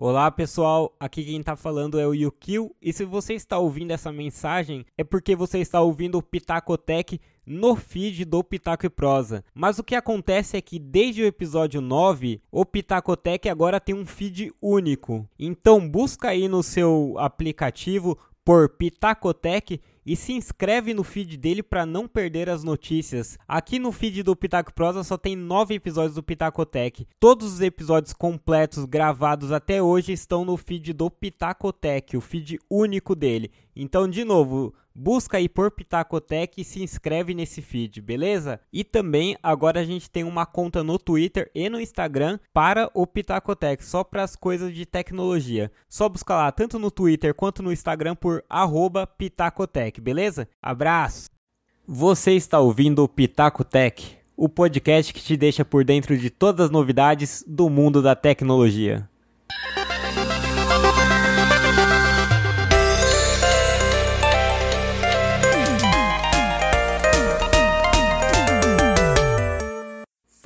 Olá pessoal, aqui quem está falando é o Yukio e se você está ouvindo essa mensagem é porque você está ouvindo o Pitacotec no feed do Pitaco e Prosa. Mas o que acontece é que desde o episódio 9, o Pitacotec agora tem um feed único. Então busca aí no seu aplicativo por Pitacotec e se inscreve no feed dele para não perder as notícias. Aqui no feed do Pitaco Prosa só tem nove episódios do Pitacotec. Todos os episódios completos gravados até hoje estão no feed do Pitacotec, o feed único dele. Então, de novo, busca aí por Pitacotec e se inscreve nesse feed, beleza? E também agora a gente tem uma conta no Twitter e no Instagram para o Pitacotec, só para as coisas de tecnologia. Só busca lá tanto no Twitter quanto no Instagram por @pitacotec, beleza? Abraço. Você está ouvindo o Pitacotec, o podcast que te deixa por dentro de todas as novidades do mundo da tecnologia.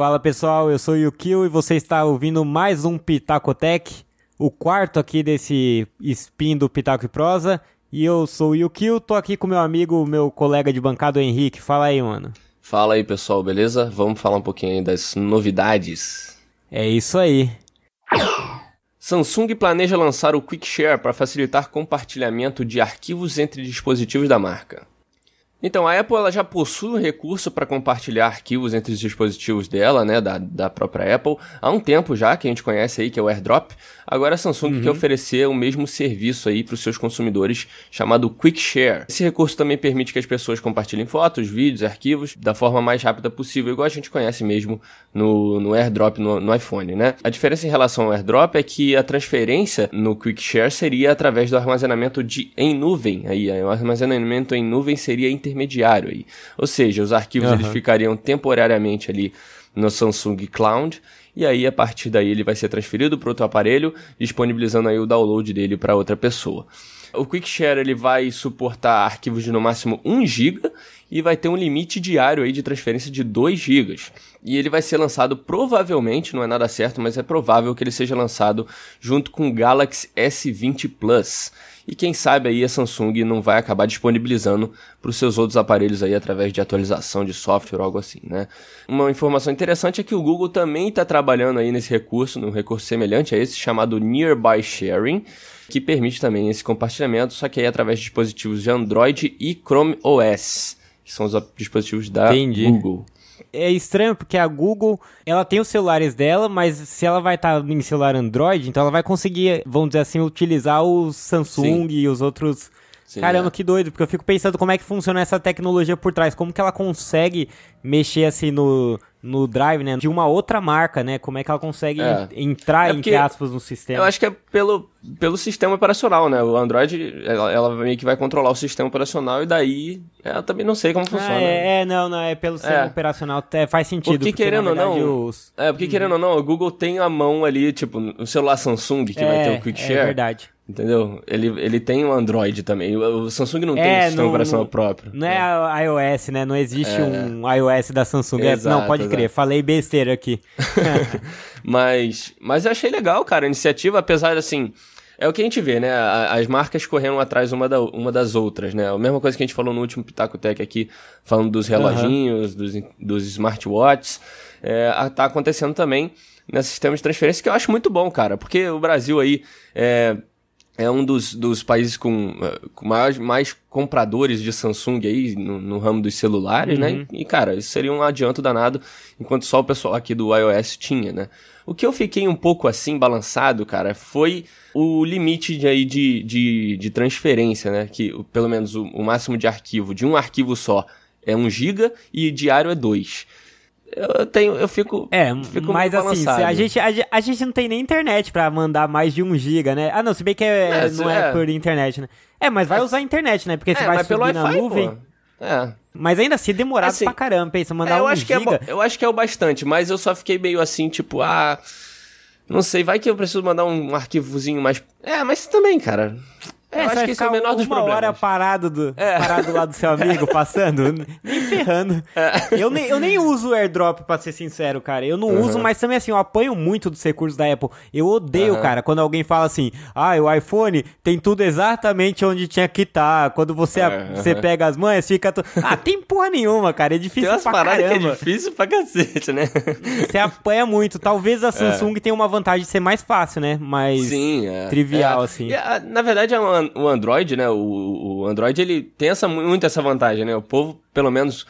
Fala pessoal, eu sou o Yukio e você está ouvindo mais um Pitacotec, o quarto aqui desse spin do Pitaco e Prosa. E eu sou o Yukio, tô aqui com meu amigo, meu colega de bancada, o Henrique. Fala aí, mano. Fala aí pessoal, beleza? Vamos falar um pouquinho aí das novidades. É isso aí. Samsung planeja lançar o Quick Share para facilitar compartilhamento de arquivos entre dispositivos da marca. Então, a Apple ela já possui um recurso para compartilhar arquivos entre os dispositivos dela, né, da, da própria Apple, há um tempo já, que a gente conhece aí, que é o AirDrop. Agora a Samsung uhum. quer oferecer o mesmo serviço aí para os seus consumidores, chamado Quick Share. Esse recurso também permite que as pessoas compartilhem fotos, vídeos, arquivos da forma mais rápida possível, igual a gente conhece mesmo no, no AirDrop no, no iPhone, né? A diferença em relação ao AirDrop é que a transferência no Quick Share seria através do armazenamento de, em nuvem. Aí, o armazenamento em nuvem seria inter intermediário aí. Ou seja, os arquivos uhum. eles ficariam temporariamente ali no Samsung Cloud e aí a partir daí ele vai ser transferido para outro aparelho, disponibilizando aí o download dele para outra pessoa. O Quick Share ele vai suportar arquivos de no máximo 1 GB e vai ter um limite diário aí de transferência de 2 GB. E ele vai ser lançado provavelmente, não é nada certo, mas é provável que ele seja lançado junto com o Galaxy S20 Plus. E quem sabe aí a Samsung não vai acabar disponibilizando para os seus outros aparelhos aí através de atualização de software ou algo assim, né? Uma informação interessante é que o Google também está trabalhando aí nesse recurso, num recurso semelhante a esse chamado Nearby Sharing, que permite também esse compartilhamento, só que aí através de dispositivos de Android e Chrome OS, que são os dispositivos da Entendi. Google é estranho porque a Google, ela tem os celulares dela, mas se ela vai estar tá em celular Android, então ela vai conseguir, vamos dizer assim, utilizar os Samsung Sim. e os outros Sim, Caramba, é. que doido, porque eu fico pensando como é que funciona essa tecnologia por trás, como que ela consegue mexer assim no, no drive, né, de uma outra marca, né, como é que ela consegue é. entrar, é entre aspas, no sistema. Eu acho que é pelo, pelo sistema operacional, né, o Android, ela, ela meio que vai controlar o sistema operacional e daí, eu também não sei como funciona. Ah, é, é, não, não, é pelo sistema é. operacional, é, faz sentido. Porque, porque querendo ou não, os... é, porque uhum. querendo ou não, o Google tem a mão ali, tipo, o celular Samsung que vai ter o Quick Share. É verdade. Entendeu? Ele, ele tem um Android também. O Samsung não é, tem um sistema operacional próprio. Não é, é iOS, né? Não existe é. um iOS da Samsung. É, exato, não, pode exato. crer. Falei besteira aqui. mas, mas eu achei legal, cara, a iniciativa, apesar de assim. É o que a gente vê, né? As marcas correndo atrás uma, da, uma das outras, né? A mesma coisa que a gente falou no último Pitaco Tech aqui, falando dos reloginhos, uhum. dos, dos smartwatches. É, tá acontecendo também nesse sistema de transferência que eu acho muito bom, cara. Porque o Brasil aí. É, é um dos, dos países com, eh, com mais, mais compradores de Samsung aí no, no ramo dos celulares, né? uhum. né? E, cara, isso seria um adianto danado, enquanto só o pessoal aqui do iOS tinha, né? O que eu fiquei um pouco assim, balançado, cara, foi o limite de, aí de, de, de transferência, né? Que pelo menos o, o máximo de arquivo de um arquivo só é 1 GB e diário é 2 eu tenho, eu fico. É, fico mas assim, a gente, a, a, gente não tem nem internet pra mandar mais de 1 giga, né? Ah, não, se bem que é, é, não é, é, por internet, né? É, mas vai usar a internet, né? Porque você é, vai subir na nuvem. Pô. É. Mas ainda assim, demorado assim, pra caramba, pensa, mandar é, eu 1 acho giga. Que é, eu acho que é o bastante, mas eu só fiquei meio assim, tipo, ah. Não sei, vai que eu preciso mandar um arquivozinho mais. É, mas também, cara. É, eu acho que esse é o menor dos uma problemas. hora parado, do, é. parado lá do seu amigo, passando, nem ferrando. É. Eu, nem, eu nem uso o airdrop, pra ser sincero, cara. Eu não uhum. uso, mas também assim, eu apanho muito dos recursos da Apple. Eu odeio, uhum. cara, quando alguém fala assim, ah, o iPhone tem tudo exatamente onde tinha que estar. Tá. Quando você, uhum. você pega as manhas, fica... To... Ah, tem porra nenhuma, cara. É difícil tem umas pra caramba. que é difícil pra cacete, né? Você apanha muito. Talvez a é. Samsung tenha uma vantagem de ser mais fácil, né? Mais Sim, é. trivial, é. assim. E, na verdade, o Android, né? O, o Android, ele tem essa, muito essa vantagem, né? O povo, pelo menos,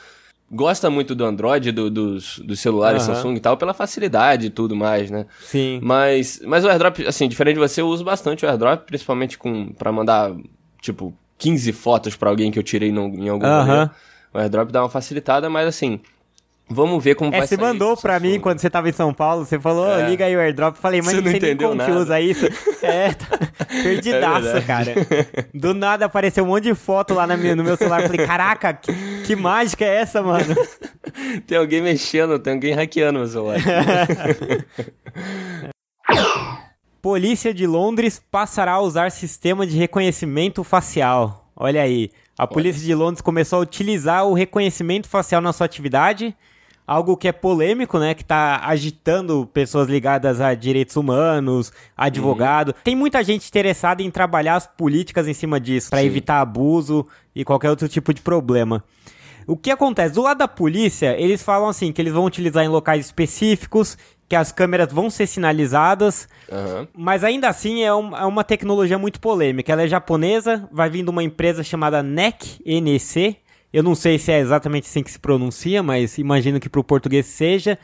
gosta muito do Android, do, dos, dos celulares uhum. Samsung e tal, pela facilidade e tudo mais, né? Sim. Mas, mas o AirDrop, assim, diferente de você, eu uso bastante o AirDrop, principalmente com para mandar, tipo, 15 fotos para alguém que eu tirei no, em algum uhum. O AirDrop dá uma facilitada, mas assim, Vamos ver como é, vai você mandou pra mim quando você tava em São Paulo, você falou, é. liga aí o airdrop. Falei, mas você não, não entendeu como nada. que usa isso. É, tá perdidaço, é cara. Do nada apareceu um monte de foto lá minha, no meu celular. Falei, caraca, que, que, mágica é essa, mano? tem alguém mexendo, tem alguém hackeando meu celular. Polícia de Londres passará a usar sistema de reconhecimento facial. Olha aí. A polícia de Londres começou a utilizar o reconhecimento facial na sua atividade algo que é polêmico, né? Que tá agitando pessoas ligadas a direitos humanos, advogado. Uhum. Tem muita gente interessada em trabalhar as políticas em cima disso, para evitar abuso e qualquer outro tipo de problema. O que acontece? Do lado da polícia, eles falam assim, que eles vão utilizar em locais específicos, que as câmeras vão ser sinalizadas, uhum. mas ainda assim é, um, é, uma tecnologia muito polêmica. Ela é japonesa, vai vir de uma empresa chamada NEC, NEC, eu não sei se é exatamente assim que se pronuncia, mas imagino que para o português seja.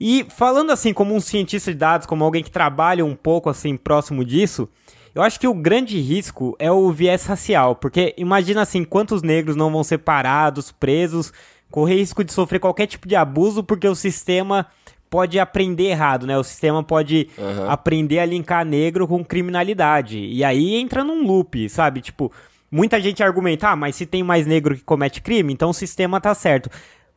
E falando assim, como um cientista de dados, como alguém que trabalha um pouco assim próximo disso, eu acho que o grande risco é o viés racial, porque imagina assim, quantos negros não vão ser parados, presos, correr risco de sofrer qualquer tipo de abuso, porque o sistema pode aprender errado, né? O sistema pode uhum. aprender a linkar negro com criminalidade. E aí entra num loop, sabe? Tipo, Muita gente argumenta, ah, mas se tem mais negro que comete crime, então o sistema tá certo.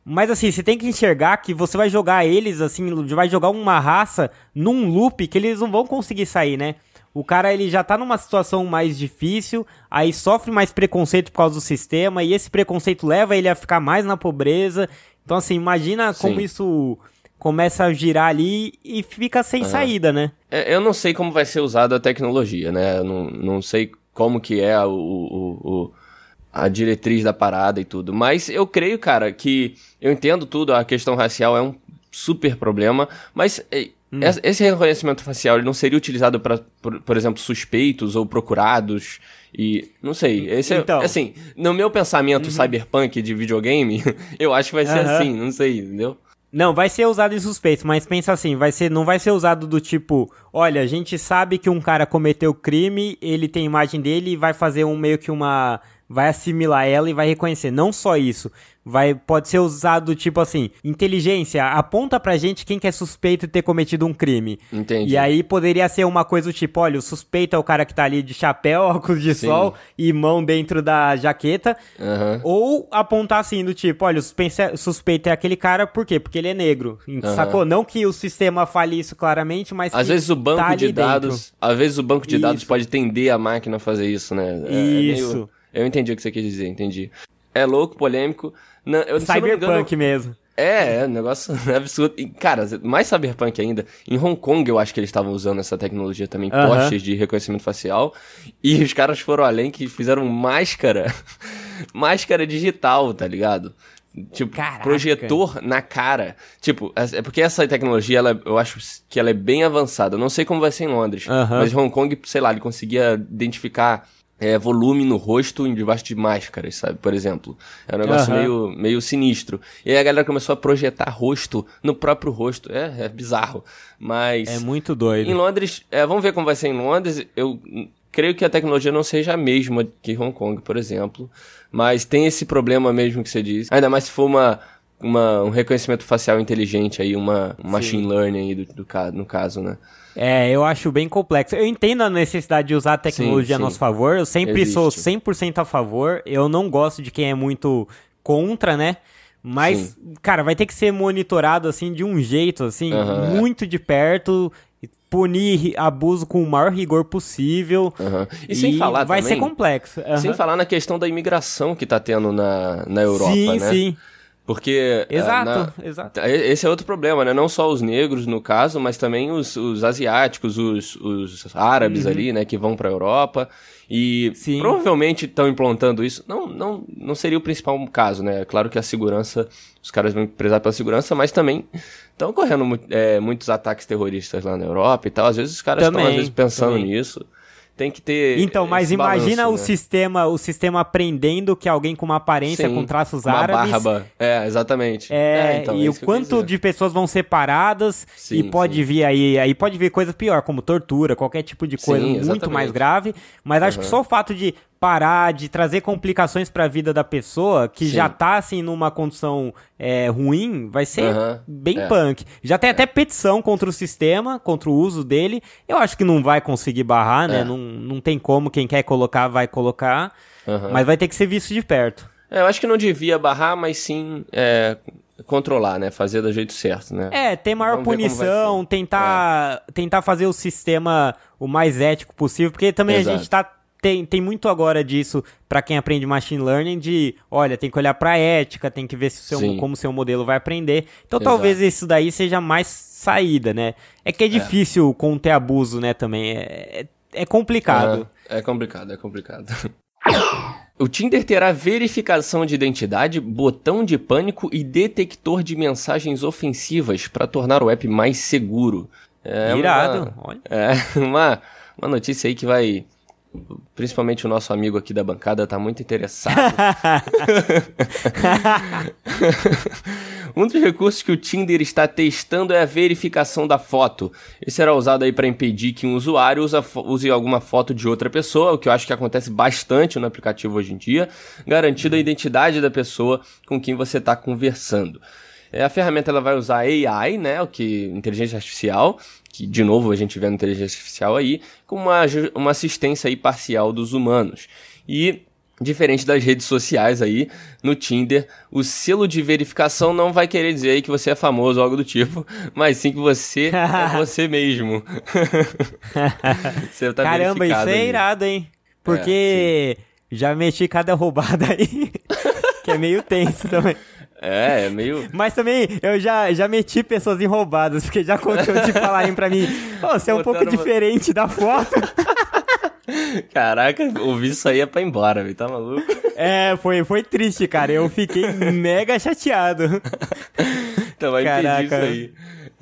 Mas assim, você tem que enxergar que você vai jogar eles, assim, vai jogar uma raça num loop que eles não vão conseguir sair, né? O cara ele já tá numa situação mais difícil, aí sofre mais preconceito por causa do sistema, e esse preconceito leva ele a ficar mais na pobreza. Então, assim, imagina Sim. como isso começa a girar ali e fica sem uhum. saída, né? É, eu não sei como vai ser usada a tecnologia, né? Eu não, não sei como que é o, o, o, a diretriz da parada e tudo. Mas eu creio, cara, que eu entendo tudo, a questão racial é um super problema, mas hum. esse reconhecimento facial ele não seria utilizado para, por, por, exemplo, suspeitos ou procurados e não sei. Esse é, então. é, assim, no meu pensamento uhum. cyberpunk de videogame, eu acho que vai ser uhum. assim, não sei, entendeu? Não, vai ser usado em suspeito, mas pensa assim, vai ser, não vai ser usado do tipo, olha, a gente sabe que um cara cometeu crime, ele tem imagem dele e vai fazer um meio que uma vai assimilar ela e vai reconhecer. Não só isso, vai pode ser usado tipo assim, inteligência, aponta pra gente quem que é suspeito de ter cometido um crime. Entendi. E aí poderia ser uma coisa do tipo, olha, o suspeito é o cara que tá ali de chapéu, óculos de Sim. sol e mão dentro da jaqueta. Uhum. Ou apontar assim, do tipo, olha, o suspeito é aquele cara, por quê? Porque ele é negro. Uhum. Sacou? Não que o sistema fale isso claramente, mas Às vezes o banco tá de dados, dentro. às vezes o banco de isso. dados pode tender a máquina a fazer isso, né? É, isso. É meio... Eu entendi o que você quis dizer, entendi. É louco, polêmico. Não, eu, Cyberpunk mesmo. É, é, um negócio absurdo. E, cara, mais cyberpunk ainda. Em Hong Kong eu acho que eles estavam usando essa tecnologia também, uh -huh. postes de reconhecimento facial. E os caras foram além que fizeram máscara. máscara digital, tá ligado? Tipo, Caraca. projetor na cara. Tipo, é, é porque essa tecnologia, ela, eu acho que ela é bem avançada. Eu não sei como vai ser em Londres. Uh -huh. Mas em Hong Kong, sei lá, ele conseguia identificar é, volume no rosto em debaixo de máscaras, sabe? Por exemplo. É um negócio uhum. meio, meio sinistro. E aí a galera começou a projetar rosto no próprio rosto. É, é bizarro. Mas. É muito doido. Em Londres, é, vamos ver como vai ser em Londres. Eu creio que a tecnologia não seja a mesma que Hong Kong, por exemplo. Mas tem esse problema mesmo que você disse. Ainda mais se for uma. Uma, um reconhecimento facial inteligente aí, uma um machine learning aí do, do, no caso, né? É, eu acho bem complexo. Eu entendo a necessidade de usar a tecnologia sim, sim. a nosso favor. Eu sempre Existe. sou 100% a favor. Eu não gosto de quem é muito contra, né? Mas, sim. cara, vai ter que ser monitorado assim de um jeito, assim, uhum, muito de perto. punir abuso com o maior rigor possível. Uhum. E, e, sem falar vai também, ser complexo. Uhum. Sem falar na questão da imigração que tá tendo na, na Europa, sim, né? Sim, sim. Porque. Eh, exato, na, exato. Esse é outro problema, né? Não só os negros, no caso, mas também os, os asiáticos, os, os árabes uhum. ali, né? Que vão pra Europa. E Sim. provavelmente estão implantando isso. Não, não, não seria o principal caso, né? Claro que a segurança, os caras vão prezar pela segurança, mas também estão ocorrendo é, muitos ataques terroristas lá na Europa e tal. Às vezes os caras estão, às vezes, pensando também. nisso tem que ter. Então, mas imagina balanço, o né? sistema, o sistema aprendendo que alguém com uma aparência Sim, com traços uma árabes. Barba. É, exatamente. É, é então, e é o quanto de pessoas vão ser paradas sim, e pode sim. vir aí, aí pode vir coisa pior, como tortura, qualquer tipo de coisa sim, muito mais grave. Mas acho uhum. que só o fato de parar de trazer complicações para a vida da pessoa que Sim. já tá assim numa condição é, ruim, vai ser uhum. bem é. punk. Já tem até petição contra o sistema, contra o uso dele. Eu acho que não vai conseguir barrar, né? É. Não, não tem como, quem quer colocar vai colocar, uhum. mas vai ter que ser visto de perto. É, eu acho que não devia barrar, mas sim é, controlar, né? Fazer do jeito certo, né? É, ter maior Vamos punição, tentar, é. tentar fazer o sistema o mais ético possível, porque também Exato. a gente tá tem, tem muito agora disso para quem aprende machine learning de, olha, tem que olhar para ética, tem que ver se o seu, como o seu modelo vai aprender. Então Exato. talvez isso daí seja mais saída, né? É que é, é. difícil é. conter abuso, né, também. É, é, é complicado. É, é complicado, é complicado. O Tinder terá verificação de identidade, botão de pânico e detector de mensagens ofensivas para tornar o app mais seguro. É Irado, uma, olha. É uma, uma notícia aí que vai Principalmente o nosso amigo aqui da bancada tá muito interessado. um dos recursos que o Tinder está testando é a verificação da foto. Esse será usado aí para impedir que um usuário use alguma foto de outra pessoa, o que eu acho que acontece bastante no aplicativo hoje em dia, garantindo a identidade da pessoa com quem você está conversando. É, a ferramenta ela vai usar AI, né, o que inteligência artificial, que de novo a gente vê na inteligência artificial aí, com uma, uma assistência aí parcial dos humanos. E Diferente das redes sociais aí, no Tinder, o selo de verificação não vai querer dizer aí que você é famoso ou algo do tipo, mas sim que você é você mesmo. você tá Caramba, isso é irado, hein? Porque é, já mexi cada roubada aí, que é meio tenso também. É, é meio. Mas também eu já, já meti pessoas em roubadas, porque já aconteceu de falarem pra mim, oh, você é um pouco uma... diferente da foto. Caraca, ouvir isso aí é pra ir embora, velho. Tá maluco? É, foi, foi triste, cara. Eu fiquei mega chateado. Então vai impedir isso aí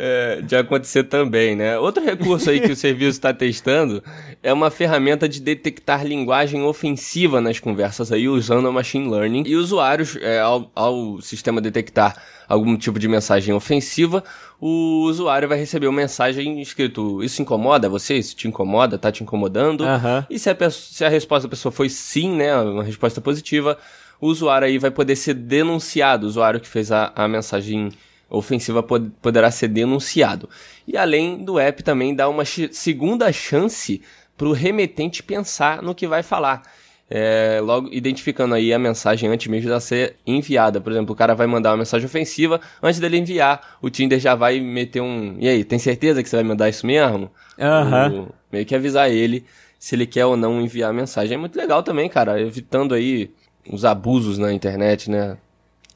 é, de acontecer também, né? Outro recurso aí que o serviço está testando é uma ferramenta de detectar linguagem ofensiva nas conversas aí, usando a machine learning. E usuários, é, ao, ao sistema detectar algum tipo de mensagem ofensiva, o usuário vai receber uma mensagem escrito: Isso incomoda você? Isso te incomoda? Tá te incomodando? Uhum. E se a, pessoa, se a resposta da pessoa foi sim, né? Uma resposta positiva, o usuário aí vai poder ser denunciado, o usuário que fez a, a mensagem ofensiva pod poderá ser denunciado. E além do app também dá uma segunda chance para o remetente pensar no que vai falar. É, logo identificando aí a mensagem antes mesmo de ser enviada. Por exemplo, o cara vai mandar uma mensagem ofensiva, antes dele enviar, o Tinder já vai meter um. E aí, tem certeza que você vai mandar isso mesmo? Uhum. Meio que avisar ele se ele quer ou não enviar a mensagem. É muito legal também, cara, evitando aí os abusos na internet, né?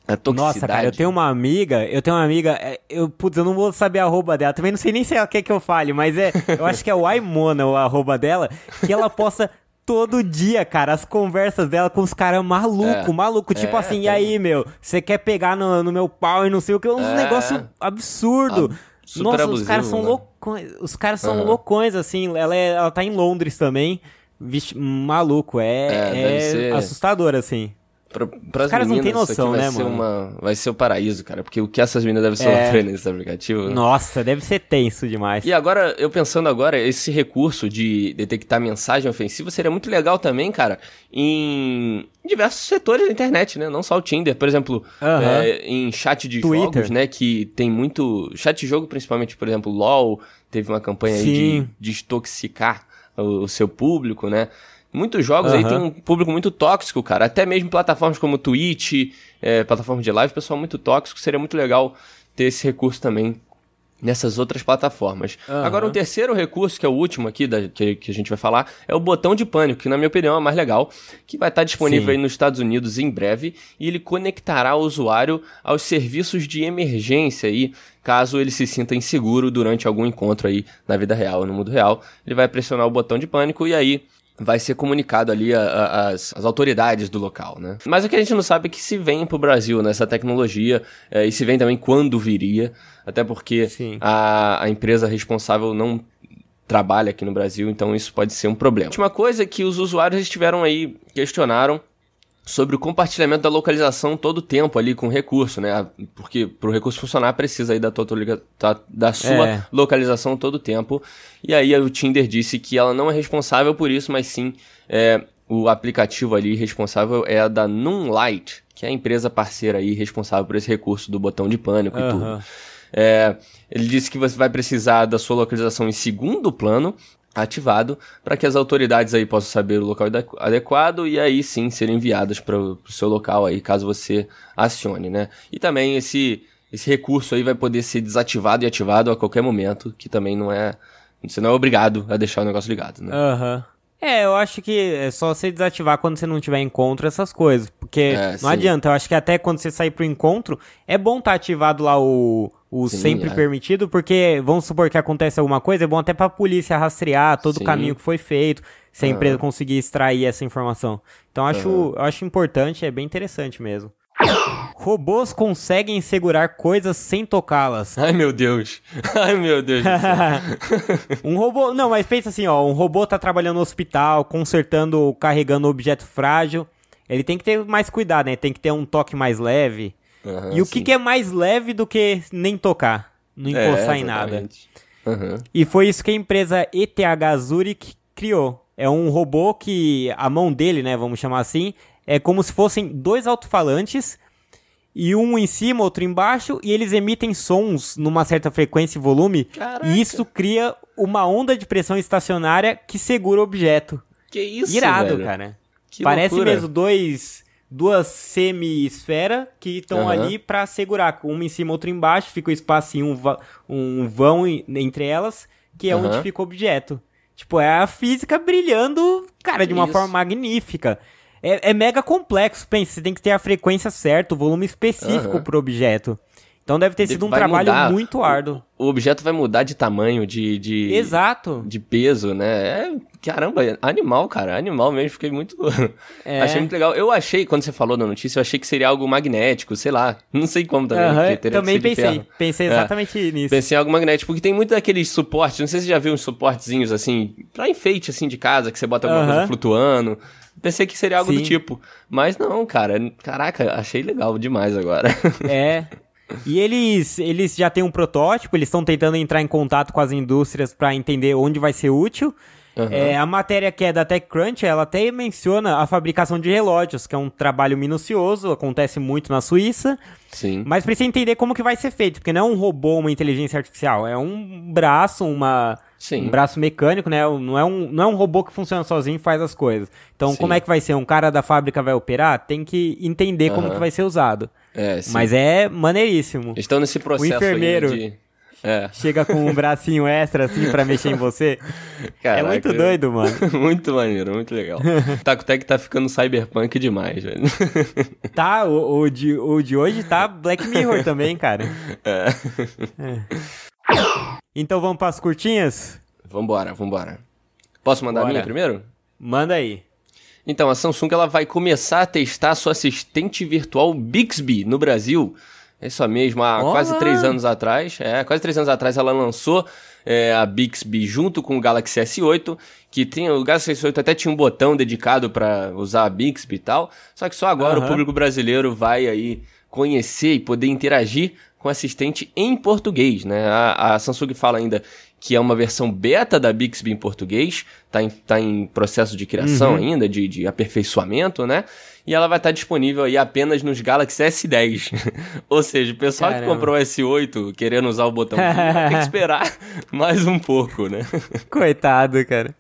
A toxicidade. Nossa, cara, eu tenho uma amiga, eu tenho uma amiga, é, eu, putz, eu não vou saber a arroba dela, também não sei nem se ela quer que eu fale, mas é, eu acho que é o Aimona o arroba dela, que ela posta todo dia, cara, as conversas dela com os caras maluco, é, maluco, tipo é, assim, e aí, meu, você quer pegar no, no, meu pau e não sei o que, uns é, negócio absurdo. Ab Nossa, abusivo, os caras são né? loucões, os caras são uhum. loucões, assim, ela, é, ela tá em Londres também, Vixe, maluco, é, é, é assustador, assim. Pra, pras Os caras meninas, não têm noção, vai né, ser mano? Uma, vai ser o paraíso, cara. Porque o que essas meninas devem é... sofrer nesse aplicativo. Nossa, deve ser tenso demais. E agora, eu pensando agora, esse recurso de detectar mensagem ofensiva seria muito legal também, cara, em diversos setores da internet, né? Não só o Tinder. Por exemplo, é, em chat de Twitter. jogos, né? Que tem muito... Chat de jogo, principalmente, por exemplo, LoL, teve uma campanha Sim. aí de desintoxicar o, o seu público, né? Muitos jogos uhum. aí tem um público muito tóxico, cara. Até mesmo plataformas como Twitch, é, plataforma de live, pessoal muito tóxico. Seria muito legal ter esse recurso também nessas outras plataformas. Uhum. Agora, um terceiro recurso, que é o último aqui da, que, que, a gente vai falar, é o botão de pânico, que na minha opinião é mais legal, que vai estar disponível Sim. aí nos Estados Unidos em breve, e ele conectará o usuário aos serviços de emergência aí, caso ele se sinta inseguro durante algum encontro aí na vida real, no mundo real. Ele vai pressionar o botão de pânico e aí vai ser comunicado ali às autoridades do local, né? Mas o que a gente não sabe é que se vem para o Brasil nessa tecnologia é, e se vem também quando viria, até porque a, a empresa responsável não trabalha aqui no Brasil, então isso pode ser um problema. A última coisa é que os usuários estiveram aí, questionaram sobre o compartilhamento da localização todo o tempo ali com o recurso, né? Porque para o recurso funcionar precisa aí da, tua, da sua é. localização todo o tempo. E aí o Tinder disse que ela não é responsável por isso, mas sim é, o aplicativo ali responsável é a da Noonlight, que é a empresa parceira aí responsável por esse recurso do botão de pânico uhum. e tudo. É, ele disse que você vai precisar da sua localização em segundo plano ativado para que as autoridades aí possam saber o local adequado e aí sim serem enviadas para o seu local aí caso você acione, né? E também esse esse recurso aí vai poder ser desativado e ativado a qualquer momento, que também não é você não é obrigado a deixar o negócio ligado, né? Aham. Uhum. É, eu acho que é só você desativar quando você não tiver encontro essas coisas. Porque é, não sim. adianta, eu acho que até quando você sair pro encontro, é bom estar tá ativado lá o, o sim, sempre é. permitido, porque vamos supor que acontece alguma coisa, é bom até pra polícia rastrear todo sim. o caminho que foi feito, se a empresa conseguir extrair essa informação. Então acho, acho importante, é bem interessante mesmo. Robôs conseguem segurar coisas sem tocá-las. Ai meu Deus. Ai meu Deus. um robô. Não, mas pensa assim, ó. Um robô tá trabalhando no hospital, consertando, carregando objeto frágil. Ele tem que ter mais cuidado, né? Tem que ter um toque mais leve. Uhum, e o que, que, é mais leve do que nem tocar? Não encostar é, em nada. Uhum. E foi isso que a empresa ETH Zurich criou. É um robô que a mão dele, né, vamos chamar assim, é como se fossem dois alto-falantes e um em cima, outro embaixo, e eles emitem sons numa certa frequência e volume, Caraca. e isso cria uma onda de pressão estacionária que segura o objeto. Que isso, Irado, velho. cara. Que Parece loucura. mesmo dois duas semi-esfera que estão uhum. ali para segurar, uma em cima, outra embaixo, fica o um espacinho, um, um vão entre elas, que é uhum. onde fica o objeto. Tipo, é a física brilhando, cara, de uma Isso. forma magnífica. É, é, mega complexo, pensa, você tem que ter a frequência certa, o volume específico uhum. pro objeto. Então deve ter sido um trabalho mudar, muito árduo. O, o, objeto vai mudar de tamanho, de, de. Exato. De peso, né? É, caramba, animal, cara. Animal mesmo. Fiquei muito. É. achei muito legal. Eu achei, quando você falou na notícia, eu achei que seria algo magnético, sei lá. Não sei como também. Uhum, também pensei. Pensei é. exatamente é. nisso. Pensei em algo magnético, porque tem muito daqueles suportes. Não sei se você já viu uns suportezinhos assim, pra enfeite assim de casa, que você bota alguma uhum. coisa flutuando. Pensei que seria algo Sim. do tipo. Mas não, cara. Caraca, achei legal demais agora. É. E eles, eles já têm um protótipo, eles estão tentando entrar em contato com as indústrias para entender onde vai ser útil. Uhum. É, a matéria que é da TechCrunch, ela até menciona a fabricação de relógios, que é um trabalho minucioso, acontece muito na Suíça. Sim. Mas precisa entender como que vai ser feito, porque não é um robô, uma inteligência artificial, é um braço, uma, Sim. um braço mecânico, né? Não é, um, não é um robô que funciona sozinho e faz as coisas. Então, sim. como é que vai ser? Um cara da fábrica vai operar? Tem que entender uhum. como que vai ser usado. É, Mas é maneiríssimo. Estão nesse processo o enfermeiro de... É. Chega com um bracinho extra assim pra mexer em você. Caraca, é muito doido, mano. muito maneiro, muito legal. Taco Tech tá ficando cyberpunk demais, velho. Tá, o, o, de, o de hoje tá Black Mirror também, cara. É. é. Então vamos pras curtinhas? Vambora, vambora. Posso mandar Bora. a minha primeiro? Manda aí. Então, a Samsung ela vai começar a testar sua assistente virtual Bixby no Brasil é isso mesmo, há Olá. quase três anos atrás, é, quase três anos atrás ela lançou é, a Bixby junto com o Galaxy S8, que tem, o Galaxy S8 até tinha um botão dedicado para usar a Bixby e tal, só que só agora uhum. o público brasileiro vai aí conhecer e poder interagir com assistente em português, né? A, a Samsung fala ainda que é uma versão beta da Bixby em português, tá em, tá em processo de criação uhum. ainda, de, de aperfeiçoamento, né? E ela vai estar disponível aí apenas nos Galaxy S10. Ou seja, o pessoal Caramba. que comprou o S8 querendo usar o botão vai ter que esperar mais um pouco, né? Coitado, cara.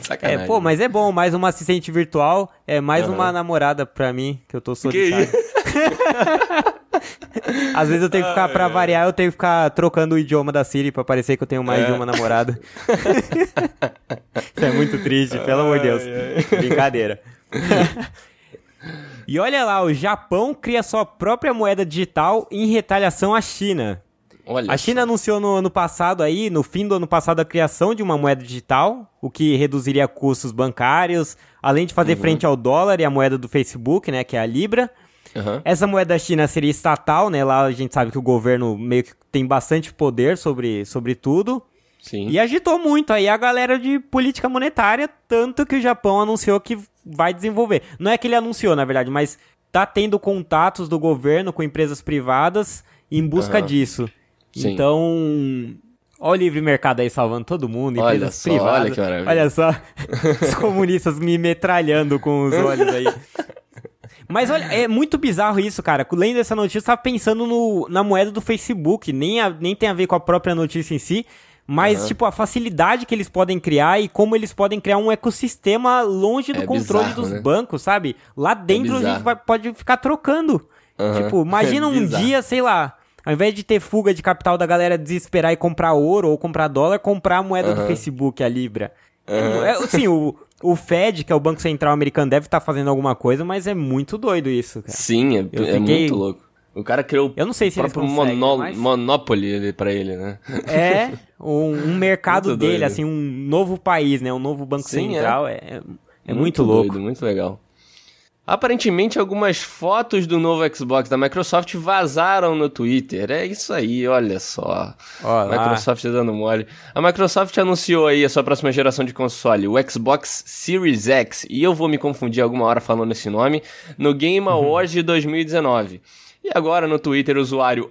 Sacanagem. É, pô, mas é bom, mais uma assistente virtual, é mais uhum. uma namorada pra mim, que eu tô solitário. Que Às vezes eu tenho que ficar, pra variar, eu tenho que ficar trocando o idioma da Siri pra parecer que eu tenho mais é. de uma namorada. Isso é muito triste, pelo amor de Deus. Brincadeira. e olha lá, o Japão cria sua própria moeda digital em retaliação à China. Olha a China anunciou no ano passado aí, no fim do ano passado, a criação de uma moeda digital, o que reduziria custos bancários, além de fazer uhum. frente ao dólar e a moeda do Facebook, né, que é a Libra. Uhum. Essa moeda da China seria estatal, né? Lá a gente sabe que o governo meio que tem bastante poder sobre, sobre tudo. Sim. E agitou muito aí a galera de política monetária, tanto que o Japão anunciou que vai desenvolver. Não é que ele anunciou, na verdade, mas tá tendo contatos do governo com empresas privadas em busca uhum. disso. Sim. Então, Olha o livre mercado aí salvando todo mundo, empresas olha só, privadas. Olha, olha só, os comunistas me metralhando com os olhos aí. Mas olha, é muito bizarro isso, cara. Lendo essa notícia, eu tava pensando no, na moeda do Facebook. Nem, a, nem tem a ver com a própria notícia em si. Mas, uhum. tipo, a facilidade que eles podem criar e como eles podem criar um ecossistema longe do é controle bizarro, dos né? bancos, sabe? Lá dentro é a gente vai, pode ficar trocando. Uhum. Tipo, imagina é um dia, sei lá, ao invés de ter fuga de capital da galera desesperar e comprar ouro ou comprar dólar, comprar a moeda uhum. do Facebook, a Libra. Uhum. É, sim, o, o Fed, que é o Banco Central Americano, deve estar tá fazendo alguma coisa, mas é muito doido isso, cara. Sim, é, é muito louco. O cara criou eu não sei se o próprio monó mas... Monopoly pra ele, né? É, um, um mercado dele, assim, um novo país, né? Um novo Banco Sim, é. Central. É, é, é muito, muito louco. Doido, muito legal. Aparentemente, algumas fotos do novo Xbox da Microsoft vazaram no Twitter. É isso aí, olha só. Olá. Microsoft dando mole. A Microsoft anunciou aí a sua próxima geração de console, o Xbox Series X. E eu vou me confundir alguma hora falando esse nome. No Game uhum. Awards de 2019. E agora no Twitter, o usuário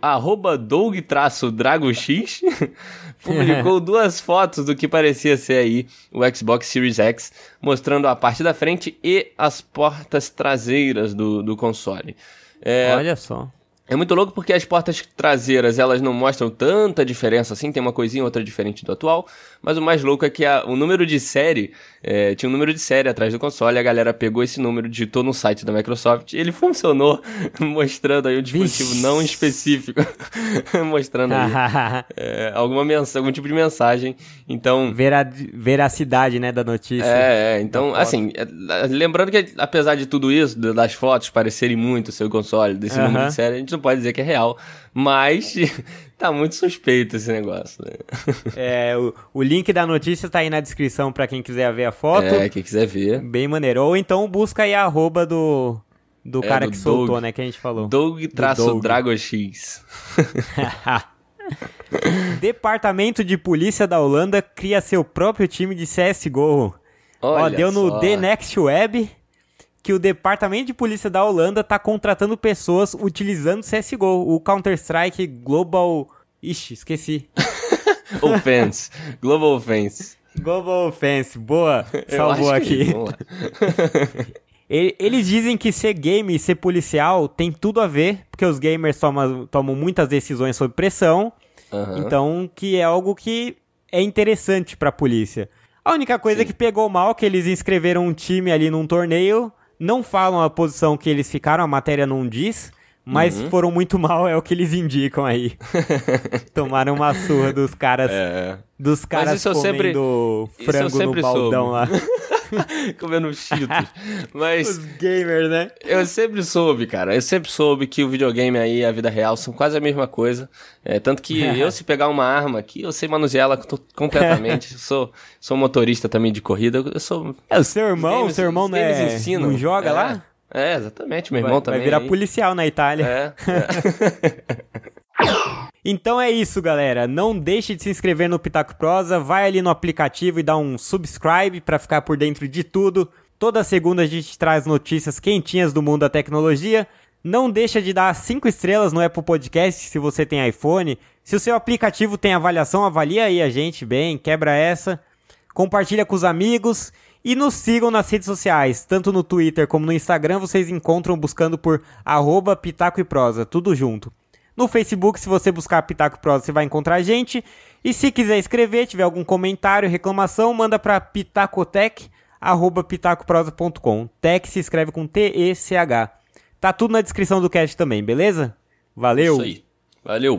Doug-DragoX publicou duas fotos do que parecia ser aí o Xbox Series X, mostrando a parte da frente e as portas traseiras do, do console. É, Olha só. É muito louco porque as portas traseiras elas não mostram tanta diferença assim, tem uma coisinha outra diferente do atual, mas o mais louco é que a, o número de série, é, tinha um número de série atrás do console, a galera pegou esse número, digitou no site da Microsoft, ele funcionou, mostrando aí um dispositivo Vixe. não específico, mostrando aí é, alguma mensagem, algum tipo de mensagem, então... Vera, veracidade, né, da notícia. É, é então, assim, é, lembrando que apesar de tudo isso, das fotos parecerem muito o seu console, desse número de série, a gente não pode dizer que é real, mas tá muito suspeito esse negócio. Né? É, o, o link da notícia tá aí na descrição para quem quiser ver a foto. É, quem quiser ver. Bem maneiro. Ou então busca aí a arroba do, do é, cara do que Doug, soltou, né, que a gente falou. Doug traço DragoX. Departamento de Polícia da Holanda cria seu próprio time de CSGO. Olha Ó, deu no só. The Next Web que o Departamento de Polícia da Holanda está contratando pessoas utilizando CSGO, o Counter-Strike Global... Ixi, esqueci. Offense. Global Offense. Global Offense. Boa. Salvou aqui. Eles dizem que ser game e ser policial tem tudo a ver, porque os gamers tomam, tomam muitas decisões sob pressão. Uhum. Então, que é algo que é interessante para a polícia. A única coisa Sim. que pegou mal é que eles inscreveram um time ali num torneio não falam a posição que eles ficaram, a matéria não diz, mas uhum. foram muito mal, é o que eles indicam aí. Tomaram uma surra dos caras. É. Dos caras comendo sempre, frango no baldão soube. lá. comendo cheetos. Mas. Os gamers, né? Eu sempre soube, cara. Eu sempre soube que o videogame aí e a vida real são quase a mesma coisa. É, tanto que eu, se pegar uma arma aqui, eu sei manusear ela completamente. sou, sou motorista também de corrida. Eu sou. É, o seu irmão? o seu irmão não, é, ensinam. não joga é. lá? É, exatamente. Meu irmão vai, também. Vai virar aí. policial na Itália. É. é. Então é isso, galera. Não deixe de se inscrever no Pitaco Prosa, vai ali no aplicativo e dá um subscribe para ficar por dentro de tudo. Toda segunda a gente traz notícias quentinhas do mundo da tecnologia. Não deixa de dar 5 estrelas no Apple Podcast se você tem iPhone. Se o seu aplicativo tem avaliação, avalia aí a gente bem, quebra essa. Compartilha com os amigos e nos sigam nas redes sociais, tanto no Twitter como no Instagram, vocês encontram buscando por arroba Pitaco e Prosa, tudo junto. No Facebook, se você buscar Pitaco Prosa, você vai encontrar a gente. E se quiser escrever, tiver algum comentário, reclamação, manda para pitacotec@pitacoprosa.com. Tech se escreve com T E C H. Tá tudo na descrição do cast também, beleza? Valeu! Isso aí. Valeu!